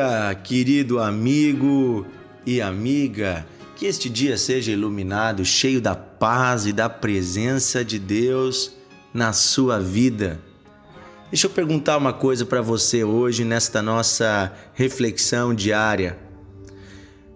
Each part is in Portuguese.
dia, querido amigo e amiga. Que este dia seja iluminado, cheio da paz e da presença de Deus na sua vida. Deixa eu perguntar uma coisa para você hoje nesta nossa reflexão diária.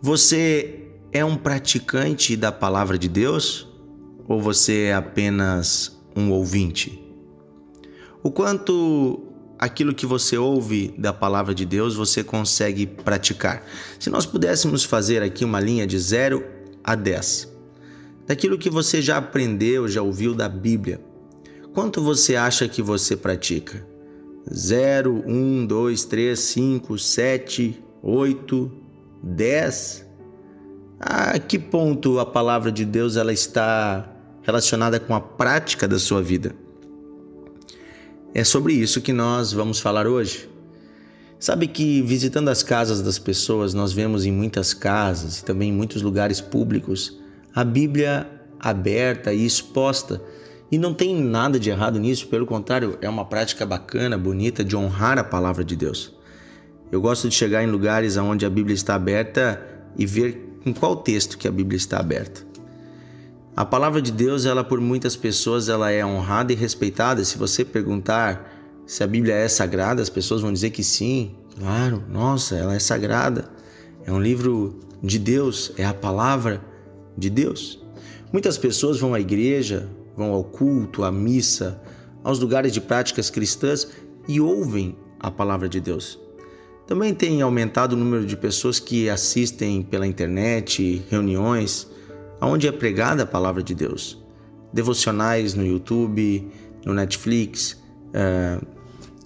Você é um praticante da palavra de Deus ou você é apenas um ouvinte? O quanto aquilo que você ouve da palavra de Deus você consegue praticar. Se nós pudéssemos fazer aqui uma linha de 0 a 10, daquilo que você já aprendeu, já ouviu da Bíblia, quanto você acha que você pratica? 0, 1, 2, 3, 5, 7, 8, 10? A que ponto a palavra de Deus ela está relacionada com a prática da sua vida? É sobre isso que nós vamos falar hoje. Sabe que visitando as casas das pessoas, nós vemos em muitas casas e também em muitos lugares públicos a Bíblia aberta e exposta. E não tem nada de errado nisso, pelo contrário, é uma prática bacana, bonita de honrar a palavra de Deus. Eu gosto de chegar em lugares onde a Bíblia está aberta e ver em qual texto que a Bíblia está aberta. A palavra de Deus, ela por muitas pessoas, ela é honrada e respeitada. Se você perguntar se a Bíblia é sagrada, as pessoas vão dizer que sim. Claro, nossa, ela é sagrada. É um livro de Deus, é a palavra de Deus. Muitas pessoas vão à igreja, vão ao culto, à missa, aos lugares de práticas cristãs e ouvem a palavra de Deus. Também tem aumentado o número de pessoas que assistem pela internet, reuniões, onde é pregada a palavra de Deus. Devocionais no YouTube, no Netflix, uh,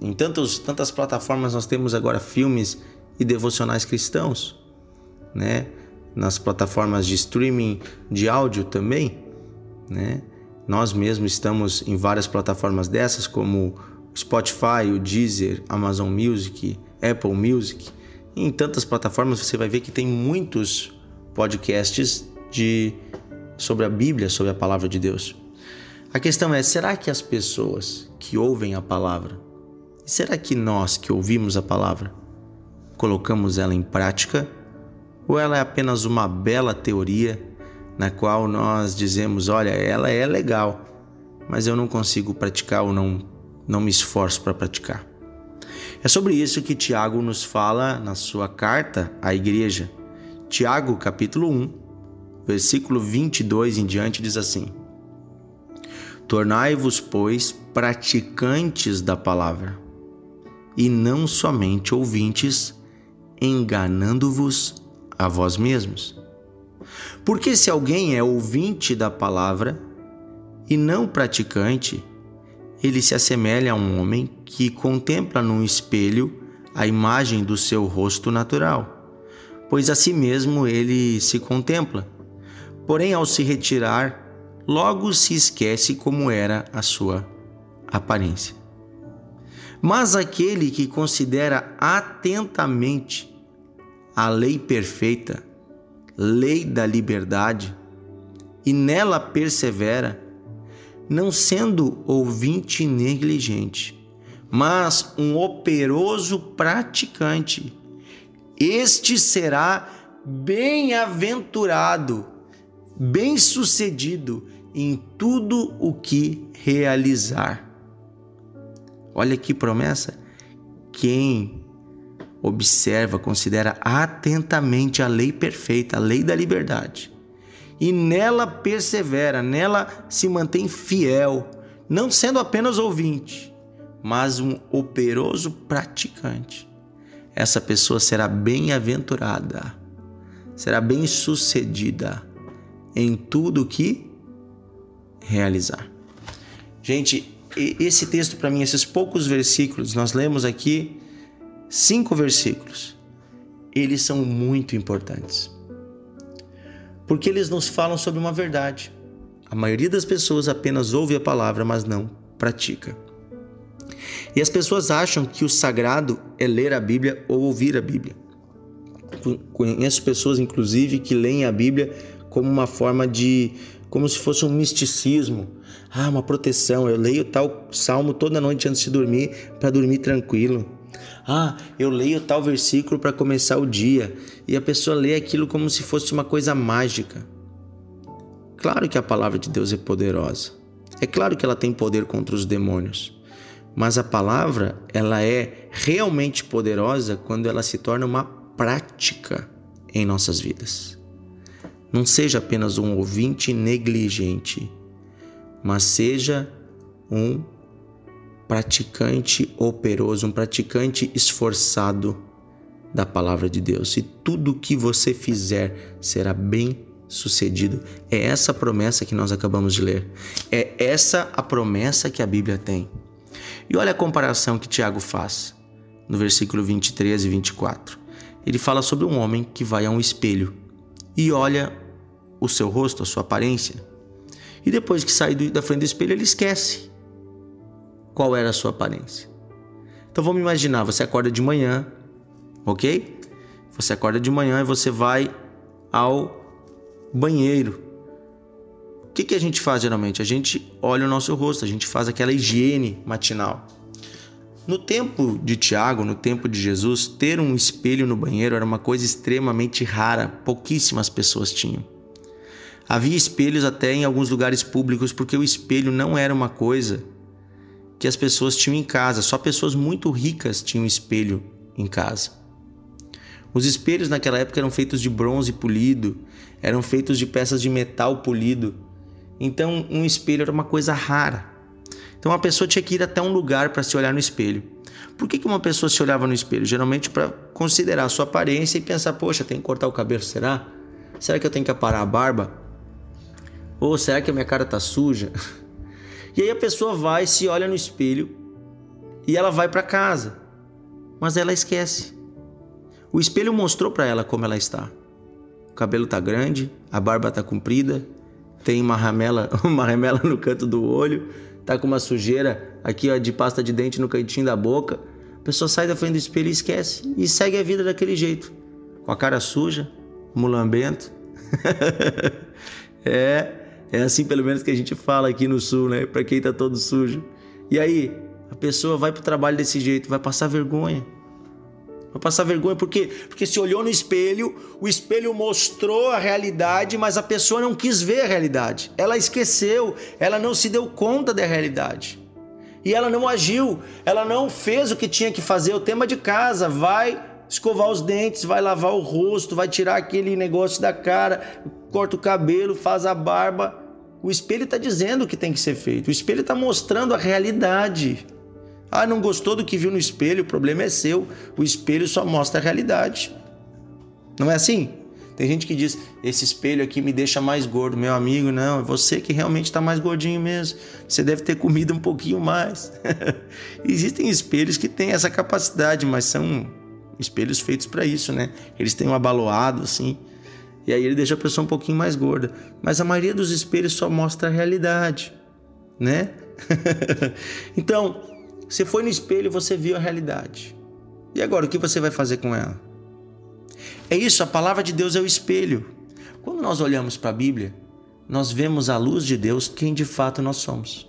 em tantos, tantas plataformas nós temos agora filmes e devocionais cristãos, né? Nas plataformas de streaming de áudio também, né? Nós mesmos estamos em várias plataformas dessas, como Spotify, o Deezer, Amazon Music, Apple Music. em tantas plataformas você vai ver que tem muitos podcasts de sobre a Bíblia, sobre a palavra de Deus. A questão é: será que as pessoas que ouvem a palavra, será que nós que ouvimos a palavra, colocamos ela em prática? Ou ela é apenas uma bela teoria na qual nós dizemos: olha, ela é legal, mas eu não consigo praticar ou não, não me esforço para praticar? É sobre isso que Tiago nos fala na sua carta à igreja. Tiago, capítulo 1, versículo 22 em diante diz assim: Tornai-vos, pois, praticantes da palavra, e não somente ouvintes, enganando-vos a vós mesmos. Porque se alguém é ouvinte da palavra e não praticante, ele se assemelha a um homem que contempla num espelho a imagem do seu rosto natural, pois a si mesmo ele se contempla porém, ao se retirar, logo se esquece como era a sua aparência. Mas aquele que considera atentamente a lei perfeita, lei da liberdade, e nela persevera, não sendo ouvinte negligente, mas um operoso praticante, este será bem-aventurado bem-sucedido em tudo o que realizar. Olha que promessa. Quem observa, considera atentamente a lei perfeita, a lei da liberdade, e nela persevera, nela se mantém fiel, não sendo apenas ouvinte, mas um operoso praticante. Essa pessoa será bem-aventurada, será bem-sucedida em tudo que realizar. Gente, esse texto para mim, esses poucos versículos, nós lemos aqui cinco versículos. Eles são muito importantes. Porque eles nos falam sobre uma verdade. A maioria das pessoas apenas ouve a palavra, mas não pratica. E as pessoas acham que o sagrado é ler a Bíblia ou ouvir a Bíblia. Conheço pessoas, inclusive, que leem a Bíblia como uma forma de como se fosse um misticismo, ah, uma proteção. Eu leio tal salmo toda noite antes de dormir para dormir tranquilo. Ah, eu leio tal versículo para começar o dia e a pessoa lê aquilo como se fosse uma coisa mágica. Claro que a palavra de Deus é poderosa. É claro que ela tem poder contra os demônios. Mas a palavra, ela é realmente poderosa quando ela se torna uma prática em nossas vidas. Não seja apenas um ouvinte negligente, mas seja um praticante operoso, um praticante esforçado da palavra de Deus. E tudo que você fizer será bem sucedido. É essa promessa que nós acabamos de ler. É essa a promessa que a Bíblia tem. E olha a comparação que Tiago faz no versículo 23 e 24. Ele fala sobre um homem que vai a um espelho e olha o seu rosto, a sua aparência. E depois que sai da frente do espelho, ele esquece qual era a sua aparência. Então vamos imaginar, você acorda de manhã, ok? Você acorda de manhã e você vai ao banheiro. O que, que a gente faz geralmente? A gente olha o nosso rosto, a gente faz aquela higiene matinal. No tempo de Tiago, no tempo de Jesus, ter um espelho no banheiro era uma coisa extremamente rara, pouquíssimas pessoas tinham. Havia espelhos até em alguns lugares públicos, porque o espelho não era uma coisa que as pessoas tinham em casa. Só pessoas muito ricas tinham espelho em casa. Os espelhos naquela época eram feitos de bronze polido, eram feitos de peças de metal polido. Então, um espelho era uma coisa rara. Então, a pessoa tinha que ir até um lugar para se olhar no espelho. Por que, que uma pessoa se olhava no espelho? Geralmente para considerar a sua aparência e pensar: poxa, tem que cortar o cabelo, será? Será que eu tenho que aparar a barba? Ou será que a minha cara tá suja? E aí a pessoa vai, se olha no espelho e ela vai para casa. Mas ela esquece. O espelho mostrou para ela como ela está. O cabelo tá grande, a barba tá comprida, tem uma ramela, uma ramela no canto do olho, tá com uma sujeira aqui ó, de pasta de dente no cantinho da boca. A pessoa sai da frente do espelho e esquece e segue a vida daquele jeito, com a cara suja, mulambento. é, é assim pelo menos que a gente fala aqui no sul, né? Para quem tá todo sujo. E aí, a pessoa vai pro trabalho desse jeito, vai passar vergonha. Vai passar vergonha por quê? Porque se olhou no espelho, o espelho mostrou a realidade, mas a pessoa não quis ver a realidade. Ela esqueceu, ela não se deu conta da realidade. E ela não agiu, ela não fez o que tinha que fazer, o tema de casa, vai escovar os dentes, vai lavar o rosto, vai tirar aquele negócio da cara, corta o cabelo, faz a barba, o espelho está dizendo o que tem que ser feito. O espelho está mostrando a realidade. Ah, não gostou do que viu no espelho? O problema é seu. O espelho só mostra a realidade. Não é assim? Tem gente que diz: esse espelho aqui me deixa mais gordo. Meu amigo, não, é você que realmente está mais gordinho mesmo. Você deve ter comido um pouquinho mais. Existem espelhos que têm essa capacidade, mas são espelhos feitos para isso, né? Eles têm um abaloado assim. E aí ele deixa a pessoa um pouquinho mais gorda. Mas a maioria dos espelhos só mostra a realidade, né? então, você foi no espelho e você viu a realidade. E agora, o que você vai fazer com ela? É isso, a palavra de Deus é o espelho. Quando nós olhamos para a Bíblia, nós vemos à luz de Deus quem de fato nós somos.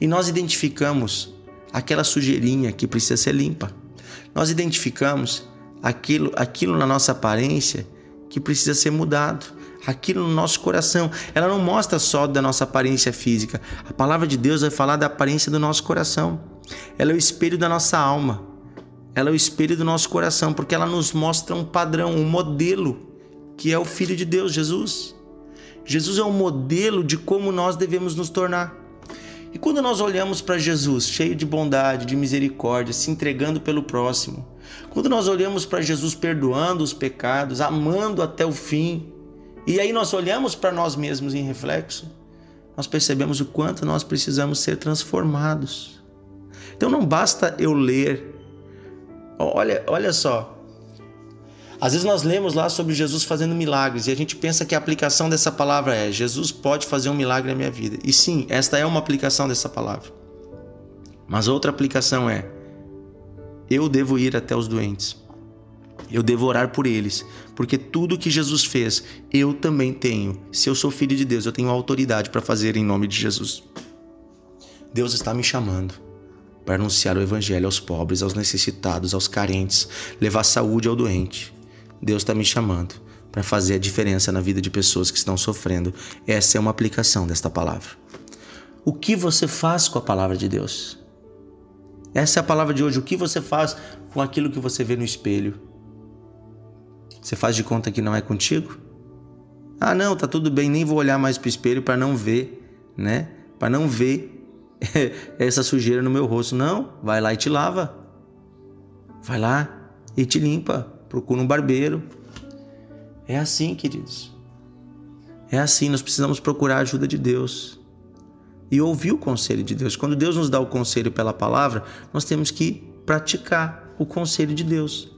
E nós identificamos aquela sujeirinha que precisa ser limpa. Nós identificamos aquilo, aquilo na nossa aparência que precisa ser mudado. Aquilo no nosso coração. Ela não mostra só da nossa aparência física. A palavra de Deus vai falar da aparência do nosso coração. Ela é o espelho da nossa alma. Ela é o espelho do nosso coração, porque ela nos mostra um padrão, um modelo, que é o Filho de Deus, Jesus. Jesus é um modelo de como nós devemos nos tornar. E quando nós olhamos para Jesus, cheio de bondade, de misericórdia, se entregando pelo próximo, quando nós olhamos para Jesus perdoando os pecados, amando até o fim, e aí nós olhamos para nós mesmos em reflexo, nós percebemos o quanto nós precisamos ser transformados. Então não basta eu ler. Olha, olha só. Às vezes nós lemos lá sobre Jesus fazendo milagres e a gente pensa que a aplicação dessa palavra é: Jesus pode fazer um milagre na minha vida. E sim, esta é uma aplicação dessa palavra. Mas outra aplicação é: eu devo ir até os doentes. Eu devo orar por eles, porque tudo que Jesus fez, eu também tenho. Se eu sou filho de Deus, eu tenho autoridade para fazer em nome de Jesus. Deus está me chamando para anunciar o evangelho aos pobres, aos necessitados, aos carentes, levar saúde ao doente. Deus está me chamando para fazer a diferença na vida de pessoas que estão sofrendo. Essa é uma aplicação desta palavra. O que você faz com a palavra de Deus? Essa é a palavra de hoje. O que você faz com aquilo que você vê no espelho? Você faz de conta que não é contigo? Ah, não, tá tudo bem, nem vou olhar mais para o espelho para não ver, né? Para não ver essa sujeira no meu rosto. Não, vai lá e te lava. Vai lá e te limpa. Procura um barbeiro. É assim, queridos. É assim, nós precisamos procurar a ajuda de Deus e ouvir o conselho de Deus. Quando Deus nos dá o conselho pela palavra, nós temos que praticar o conselho de Deus.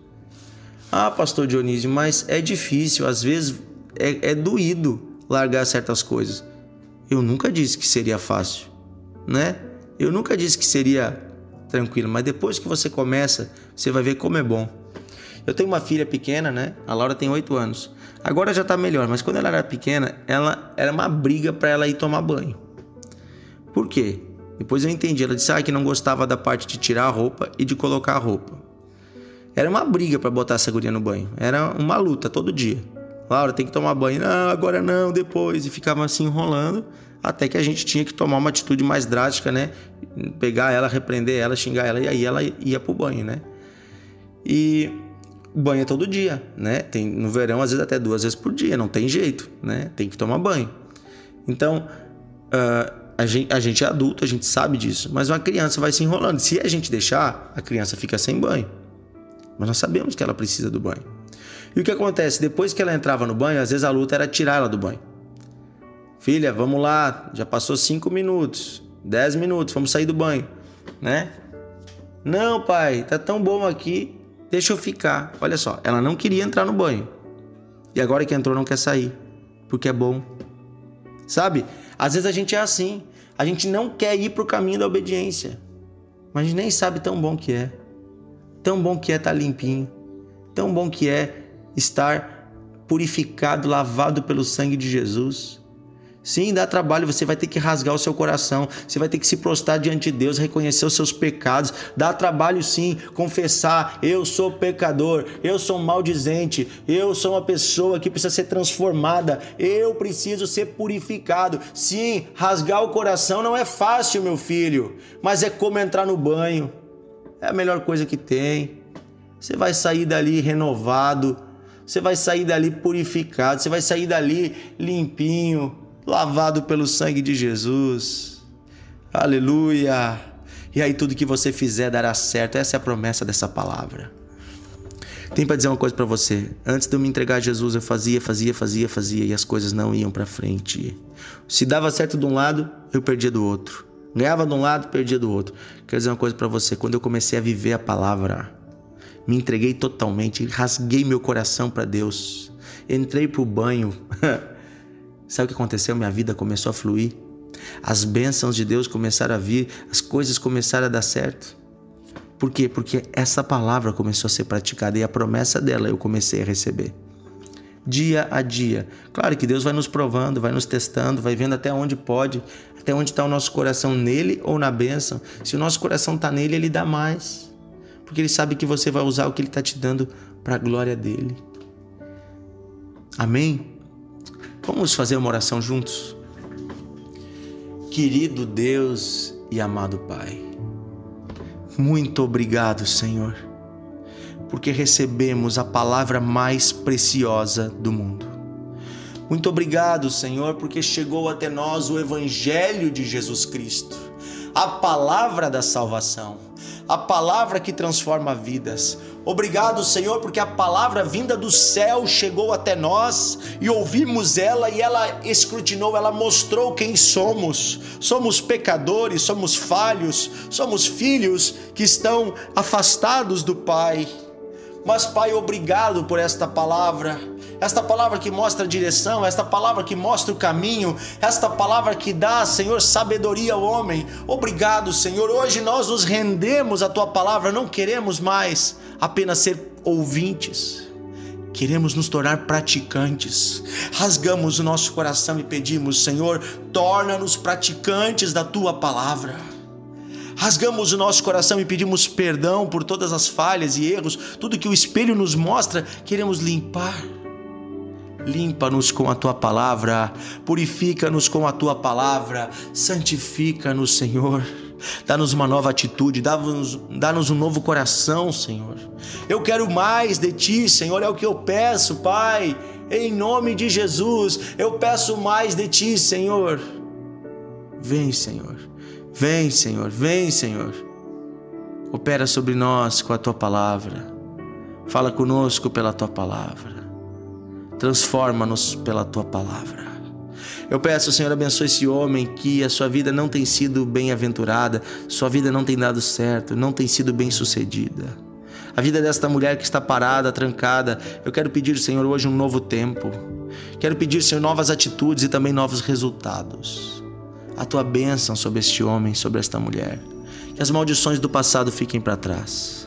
Ah, pastor Dionísio, mas é difícil, às vezes é, é doído largar certas coisas. Eu nunca disse que seria fácil, né? Eu nunca disse que seria tranquilo, mas depois que você começa, você vai ver como é bom. Eu tenho uma filha pequena, né? A Laura tem 8 anos. Agora já tá melhor, mas quando ela era pequena, ela era uma briga para ela ir tomar banho. Por quê? Depois eu entendi. Ela disse ah, que não gostava da parte de tirar a roupa e de colocar a roupa. Era uma briga para botar essa guria no banho. Era uma luta todo dia. Laura, tem que tomar banho. Não, agora não, depois. E ficava assim enrolando. Até que a gente tinha que tomar uma atitude mais drástica, né? Pegar ela, repreender ela, xingar ela. E aí ela ia pro banho, né? E banho é todo dia, né? Tem, no verão, às vezes até duas vezes por dia. Não tem jeito, né? Tem que tomar banho. Então, uh, a, gente, a gente é adulto, a gente sabe disso. Mas uma criança vai se enrolando. Se a gente deixar, a criança fica sem banho. Mas nós sabemos que ela precisa do banho. E o que acontece? Depois que ela entrava no banho, às vezes a luta era tirar ela do banho. Filha, vamos lá, já passou cinco minutos, dez minutos, vamos sair do banho, né? Não, pai, tá tão bom aqui, deixa eu ficar. Olha só, ela não queria entrar no banho. E agora que entrou não quer sair, porque é bom. Sabe? Às vezes a gente é assim, a gente não quer ir pro caminho da obediência. Mas a gente nem sabe tão bom que é. Tão bom que é estar tá limpinho. Tão bom que é estar purificado, lavado pelo sangue de Jesus. Sim, dá trabalho, você vai ter que rasgar o seu coração, você vai ter que se prostrar diante de Deus, reconhecer os seus pecados. Dá trabalho sim, confessar: eu sou pecador, eu sou maldizente, eu sou uma pessoa que precisa ser transformada, eu preciso ser purificado. Sim, rasgar o coração não é fácil, meu filho, mas é como entrar no banho, é a melhor coisa que tem. Você vai sair dali renovado você vai sair dali purificado, você vai sair dali limpinho, lavado pelo sangue de Jesus. Aleluia! E aí tudo que você fizer dará certo. Essa é a promessa dessa palavra. Tem para dizer uma coisa para você. Antes de eu me entregar a Jesus, eu fazia, fazia, fazia, fazia e as coisas não iam para frente. Se dava certo de um lado, eu perdia do outro. Ganhava de um lado, perdia do outro. Quero dizer uma coisa para você. Quando eu comecei a viver a palavra, me entreguei totalmente, rasguei meu coração para Deus, entrei pro banho. Sabe o que aconteceu? Minha vida começou a fluir. As bênçãos de Deus começaram a vir, as coisas começaram a dar certo. Por quê? Porque essa palavra começou a ser praticada e a promessa dela eu comecei a receber. Dia a dia. Claro que Deus vai nos provando, vai nos testando, vai vendo até onde pode, até onde está o nosso coração nele ou na bênção. Se o nosso coração está nele, ele dá mais porque Ele sabe que você vai usar o que Ele está te dando para a glória dele. Amém? Vamos fazer uma oração juntos? Querido Deus e amado Pai, muito obrigado, Senhor, porque recebemos a palavra mais preciosa do mundo. Muito obrigado, Senhor, porque chegou até nós o Evangelho de Jesus Cristo, a palavra da salvação a palavra que transforma vidas. Obrigado, Senhor, porque a palavra vinda do céu chegou até nós e ouvimos ela e ela escrutinou, ela mostrou quem somos. Somos pecadores, somos falhos, somos filhos que estão afastados do Pai. Mas, Pai, obrigado por esta palavra esta palavra que mostra a direção, esta palavra que mostra o caminho, esta palavra que dá, Senhor, sabedoria ao homem. Obrigado, Senhor. Hoje nós nos rendemos à tua palavra, não queremos mais apenas ser ouvintes. Queremos nos tornar praticantes. Rasgamos o nosso coração e pedimos, Senhor, torna-nos praticantes da tua palavra. rasgamos o nosso coração e pedimos perdão por todas as falhas e erros, tudo que o espelho nos mostra, queremos limpar. Limpa-nos com a tua palavra, purifica-nos com a tua palavra, santifica-nos, Senhor. Dá-nos uma nova atitude, dá-nos dá um novo coração, Senhor. Eu quero mais de ti, Senhor, é o que eu peço, Pai. Em nome de Jesus, eu peço mais de ti, Senhor. Vem, Senhor. Vem, Senhor. Vem, Senhor. Opera sobre nós com a tua palavra. Fala conosco pela tua palavra. Transforma-nos pela tua palavra. Eu peço, Senhor, abençoe esse homem que a sua vida não tem sido bem-aventurada, sua vida não tem dado certo, não tem sido bem-sucedida. A vida desta mulher que está parada, trancada, eu quero pedir, Senhor, hoje um novo tempo. Quero pedir, Senhor, novas atitudes e também novos resultados. A tua bênção sobre este homem, sobre esta mulher. Que as maldições do passado fiquem para trás.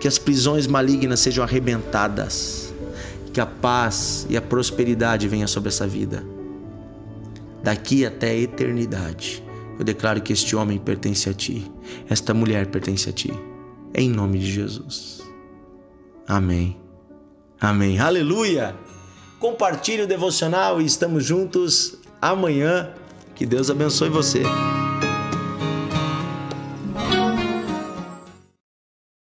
Que as prisões malignas sejam arrebentadas. Que a paz e a prosperidade venham sobre essa vida daqui até a eternidade. Eu declaro que este homem pertence a ti, esta mulher pertence a ti, em nome de Jesus. Amém. Amém. Aleluia! Compartilhe o devocional e estamos juntos amanhã. Que Deus abençoe você.